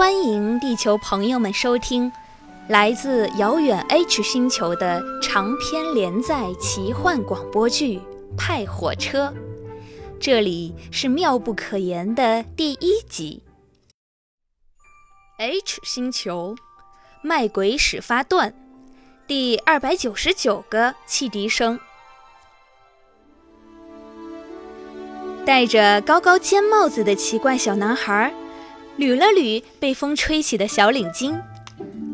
欢迎地球朋友们收听来自遥远 H 星球的长篇连载奇幻广播剧《派火车》。这里是妙不可言的第一集。H 星球，卖鬼始发段，第二百九十九个汽笛声。戴着高高尖帽子的奇怪小男孩，捋了捋被风吹起的小领巾，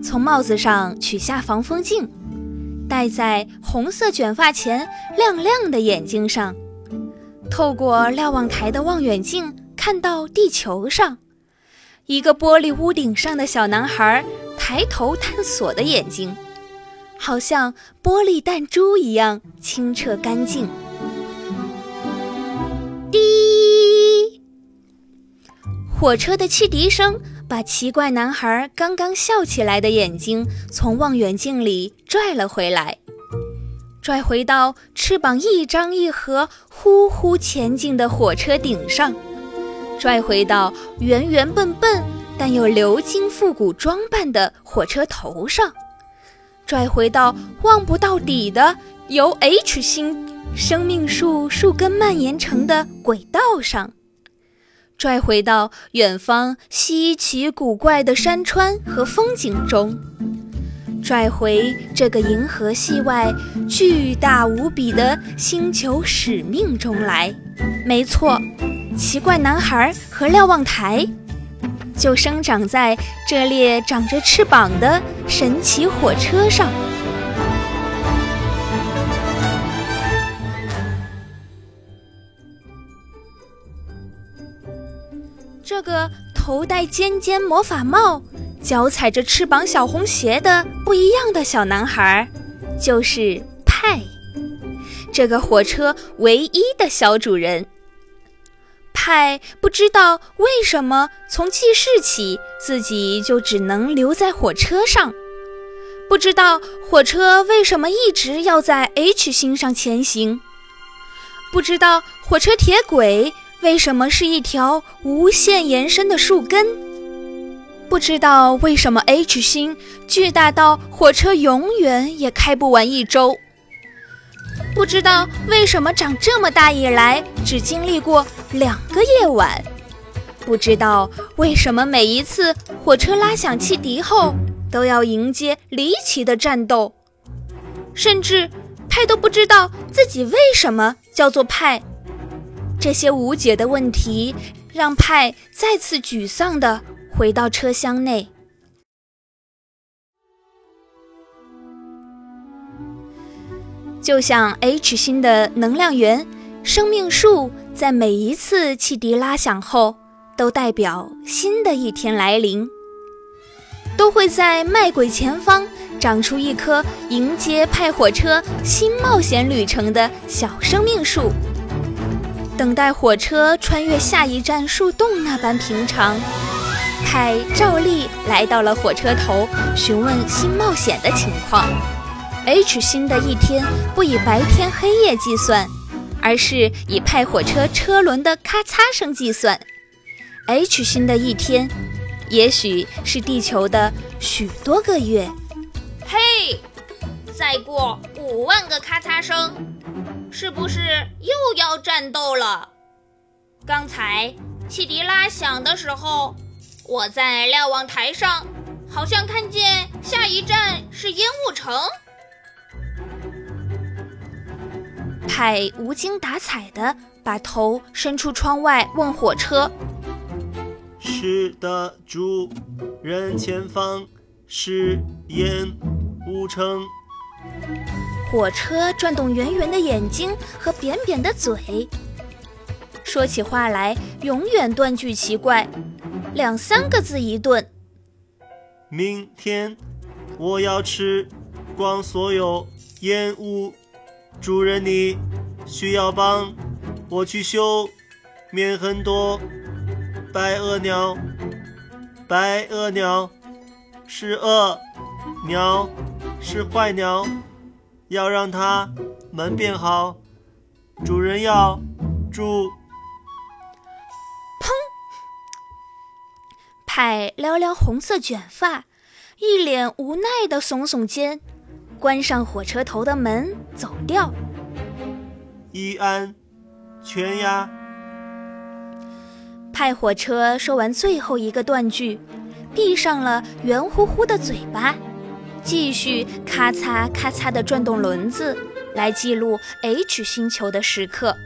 从帽子上取下防风镜，戴在红色卷发前亮亮的眼睛上。透过瞭望台的望远镜，看到地球上一个玻璃屋顶上的小男孩抬头探索的眼睛，好像玻璃弹珠一样清澈干净。滴！火车的汽笛声把奇怪男孩刚刚笑起来的眼睛从望远镜里拽了回来，拽回到翅膀一张一合、呼呼前进的火车顶上，拽回到圆圆笨笨但又鎏金复古装扮的火车头上，拽回到望不到底的由 H 星。生命树树根蔓延成的轨道上，拽回到远方稀奇古怪的山川和风景中，拽回这个银河系外巨大无比的星球使命中来。没错，奇怪男孩和瞭望台就生长在这列长着翅膀的神奇火车上。这个头戴尖尖魔法帽、脚踩着翅膀小红鞋的不一样的小男孩，就是派，这个火车唯一的小主人。派不知道为什么从记事起自己就只能留在火车上，不知道火车为什么一直要在 H 星上前行，不知道火车铁轨。为什么是一条无限延伸的树根？不知道为什么 H 星巨大到火车永远也开不完一周。不知道为什么长这么大以来只经历过两个夜晚。不知道为什么每一次火车拉响汽笛后都要迎接离奇的战斗。甚至派都不知道自己为什么叫做派。这些无解的问题让派再次沮丧地回到车厢内。就像 H 星的能量源生命树，在每一次汽笛拉响后，都代表新的一天来临，都会在麦轨前方长出一棵迎接派火车新冒险旅程的小生命树。等待火车穿越下一站树洞那般平常，派照例来到了火车头，询问新冒险的情况。H 星的一天不以白天黑夜计算，而是以派火车车轮的咔嚓声计算。H 星的一天，也许是地球的许多个月。嘿，再过五万个咔嚓声。是不是又要战斗了？刚才汽笛拉响的时候，我在瞭望台上，好像看见下一站是烟雾城。派无精打采的把头伸出窗外，问火车：“是的，主人，前方是烟雾城。”火车转动圆圆的眼睛和扁扁的嘴，说起话来永远断句奇怪，两三个字一顿。明天我要吃光所有烟雾，主人你需要帮我去修面很多白鹅鸟，白鹅鸟是恶鸟，是坏鸟。要让它门变好，主人要住。砰！派撩撩红色卷发，一脸无奈的耸耸肩，关上火车头的门走掉。一安，全呀。派火车说完最后一个断句，闭上了圆乎乎的嘴巴，继续咔嚓咔嚓地转动轮子，来记录 H 星球的时刻。